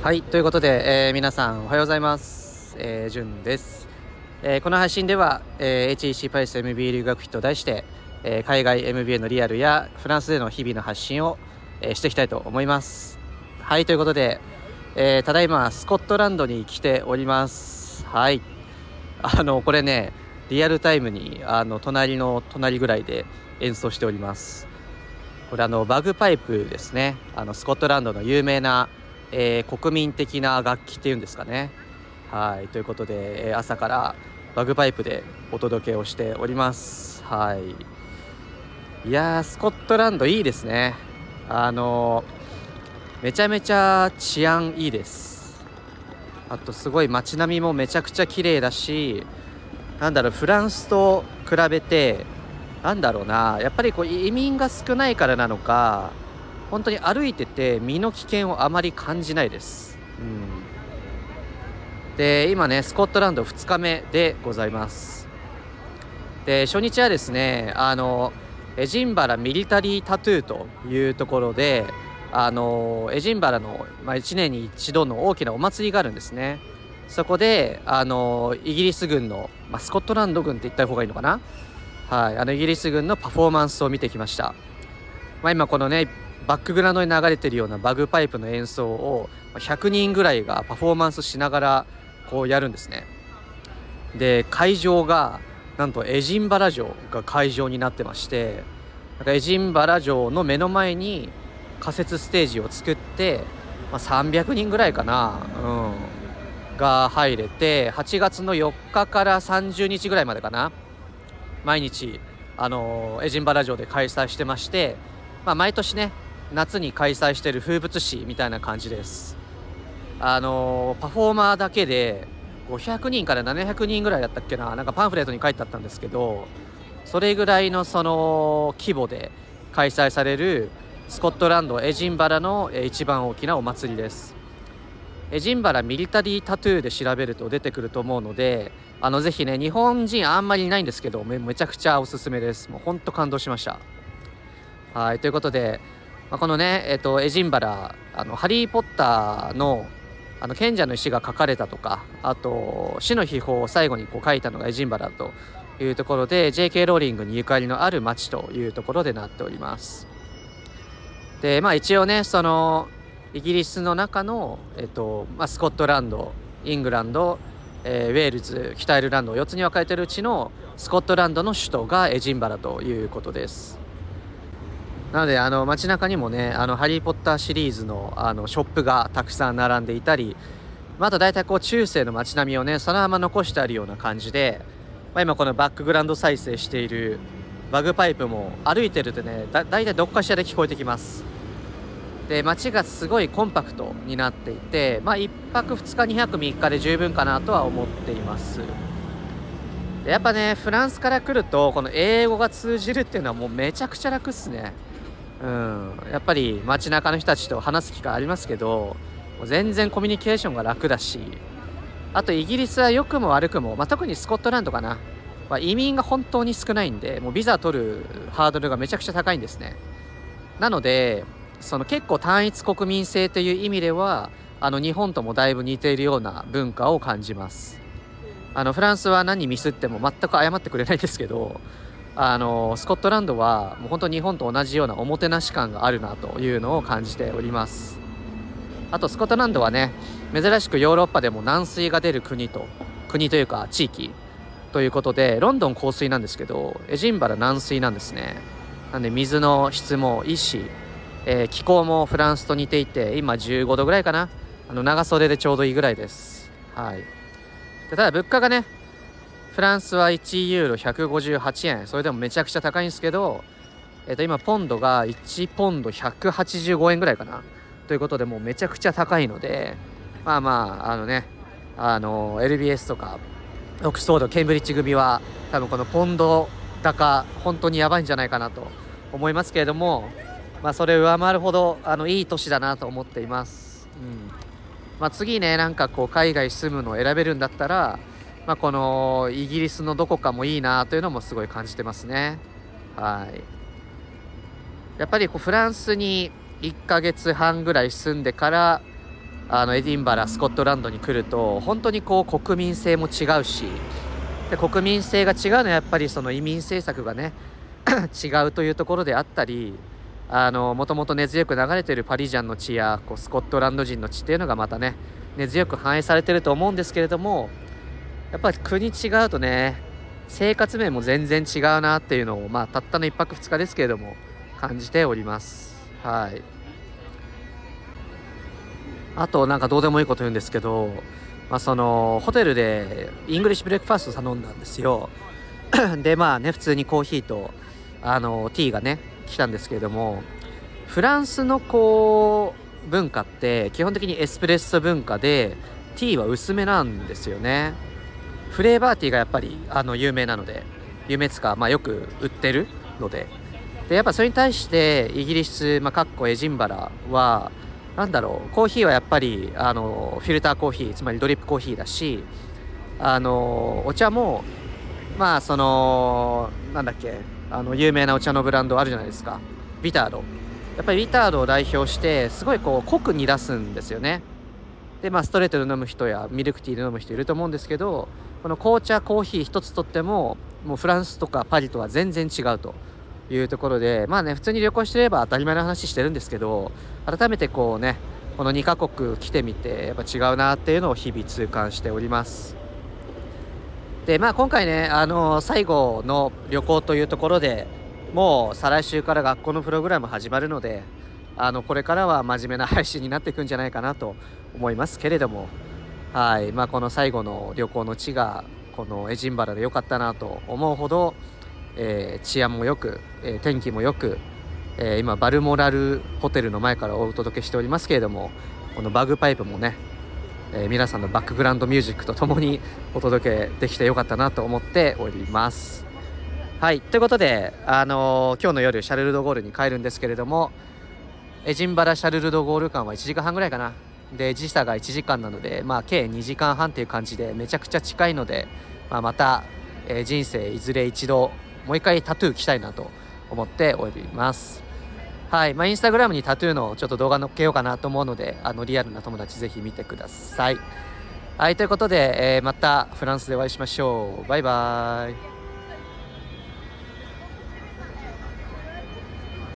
はいということで、えー、皆さんおはようございます、えー、じゅんです、えー、この配信では、えー、HEC パリス MBA 留学費と題して、えー、海外 MBA のリアルやフランスでの日々の発信を、えー、していきたいと思います。はいということで、えー、ただいまスコットランドに来ております。はい。あのこれねリアルタイムにあの隣の隣ぐらいで演奏しております。これあのバグパイプですね。あのスコットランドの有名な、えー、国民的な楽器っていうんですかね。はい。ということで、えー、朝からバグパイプでお届けをしております。はい。いやスコットランドいいですね。あのめちゃめちゃ治安いいです。あとすごい街並みもめちゃくちゃ綺麗だしなんだろうフランスと比べてなんだろうな。やっぱりこう移民が少ないからなのか本当に歩いてて身の危険をあまり感じないです、うん、で今ねスコットランド2日目でございます。で初日はですねあのエジンバラミリタリータトゥーというところであのエジンバラの、まあ、1年に一度の大きなお祭りがあるんですね。そこであのイギリス軍の、まあ、スコットランド軍って言った方がいいのかな？はい、あのイギリス軍のパフォーマンスを見てきました、まあ、今このねバックグラウンドに流れてるようなバグパイプの演奏を100人ぐらいがパフォーマンスしながらこうやるんですね。で会場がなんとエジンバラ城が会場になってましてなんかエジンバラ城の目の前に仮設ステージを作って、まあ、300人ぐらいかな、うん、が入れて8月の4日から30日ぐらいまでかな毎日あのエジンバラ城で開催してまして、まあ、毎年ね夏に開催してる風物詩みたいな感じです。あのパフォーマーだけで500人から700人ぐらいだったっけななんかパンフレットに書いてあったんですけどそれぐらいのその規模で開催されるスコットランドエジンバラの一番大きなお祭りです。エジンバラミリタリータトゥーで調べると出てくると思うのであのぜひね日本人あんまりいないんですけどめめちゃくちゃおすすめです。もうほんと感動しました。はいということで、まあ、このねえっ、とエジンバラあのハリー・ポッターのあの賢者の石が書かれたとかあと死の秘宝を最後にこう書いたのがエジンバラというところで JK ローリングにゆかりのある町というところでなっております。でまあ一応ねそのイギリスの中の、えっとまあ、スコットランドイングランドえー、ウェールズ北アイルランド4つに分かれてるうちのスコットランドの首都がエジンバラということです。なのであの街中にもね「あのハリー・ポッター」シリーズのあのショップがたくさん並んでいたりあと大体こう中世の街並みをねそのまま残してあるような感じで、まあ、今このバックグラウンド再生しているバグパイプも歩いてるとねだ大体どっかしらで聞こえてきます。で街がすごいコンパクトになっていて、まあ、1泊2日2泊3日で十分かなとは思っています。でやっぱねフランスから来るとこの英語が通じるっていうのはもうめちゃくちゃ楽っすね。うん。やっぱり街中の人たちと話す機会ありますけど全然コミュニケーションが楽だしあとイギリスは良くも悪くも、まあ、特にスコットランドかな、まあ、移民が本当に少ないんでもうビザ取るハードルがめちゃくちゃ高いんですね。なのでその結構単一国民性という意味ではあの日本ともだいぶ似ているような文化を感じます。あのフランスは何ミスっても全く謝ってくれないですけどあのスコットランドはもう本当日本と同じようなおもてなし感があるなというのを感じております。あとスコットランドはね珍しくヨーロッパでも軟水が出る国と国というか地域ということでロンドン降水なんですけどエジンバラ軟水なんですね。なんで水の質もいいしえー、気候もフランスと似ていて今15度ぐらいかな。あの長袖でちょうどいいぐらいです。はい。でただ物価がねフランスは1ユーロ158円。それでもめちゃくちゃ高いんですけど、えー、と今ポンドが1ポンド185円ぐらいかな。ということでもうめちゃくちゃ高いのでまあまああのねあの LBS とかオックスフォードケンブリッジ組は多分このポンド高本当にやばいんじゃないかなと思いますけれどもまあ、それを上回るほどあのいい年だなと思っています。うん。まあ、次ねなんかこう海外住むのを選べるんだったら、まあ、このイギリスのどこかもいいなというのもすごい感じてますね。はいやっぱりこうフランスに1ヶ月半ぐらい住んでからあのエディンバラスコットランドに来ると本当にこう国民性も違うしで国民性が違うのはやっぱりその移民政策がね 違うというところであったりもともと根強く流れてるパリジャンの血やこうスコットランド人の血っていうのがまたね根強く反映されてると思うんですけれどもやっぱ国違うとね生活面も全然違うなっていうのをまあたったの1泊2日ですけれども感じております。はい。あとなんかどうでもいいこと言うんですけど、まあ、そのホテルでイングリッシュブレックファースト頼んだんですよ。でまあね普通にコーヒーとあのティーがね来たんですけれどもフランスのこう文化って基本的にエスプレッソ文化でティーは薄めなんですよね。フレーバーティーがやっぱりあの有名なので有名つか、まあ、よく売ってるので。でやっぱそれに対してイギリス、まあ、かっこエジンバラは何だろうコーヒーはやっぱりあのフィルターコーヒーつまりドリップコーヒーだしあのお茶もまあそのなんだっけあの有名なお茶のブランドあるじゃないですか。ビタードやっぱりビタードを代表してすごいこう濃く煮出すんですよね。でまあストレートで飲む人やミルクティーで飲む人いると思うんですけどこの紅茶コーヒー一つとってももうフランスとかパリとは全然違うというところでまあね普通に旅行してれば当たり前の話してるんですけど改めてこうねこの2カ国来てみてやっぱ違うなっていうのを日々痛感しております。でまあ今回ねあの最後の旅行というところでもう再来週から学校のプログラム始まるのであのこれからは真面目な配信になっていくんじゃないかなと思いますけれども。はい。まあ、この最後の旅行の地がこのエジンバラで良かったなと思うほど、えー、治安も良く、えー、天気も良く、えー、今バルモラルホテルの前からお届けしておりますけれどもこのバグパイプもね、え皆さんのバックグラウンドミュージックとともにお届けできてよかったなと思っております。はい。ということで、あの今日の夜シャルル・ド・ゴールに帰るんですけれどもジンバラ・シャルル・ド・ゴール間は1時間半ぐらいかな。で時差が1時間なので、まあ、計2時間半っていう感じでめちゃくちゃ近いので、まあ、また、えー、人生いずれ一度もう一回タトゥー着たいなと思っております。はい。まあインスタグラムにタトゥーのちょっと動画載っけようかなと思うのであのリアルな友達ぜひ見てください。はい。ということで、えー、またフランスでお会いしましょう。バイバーイ。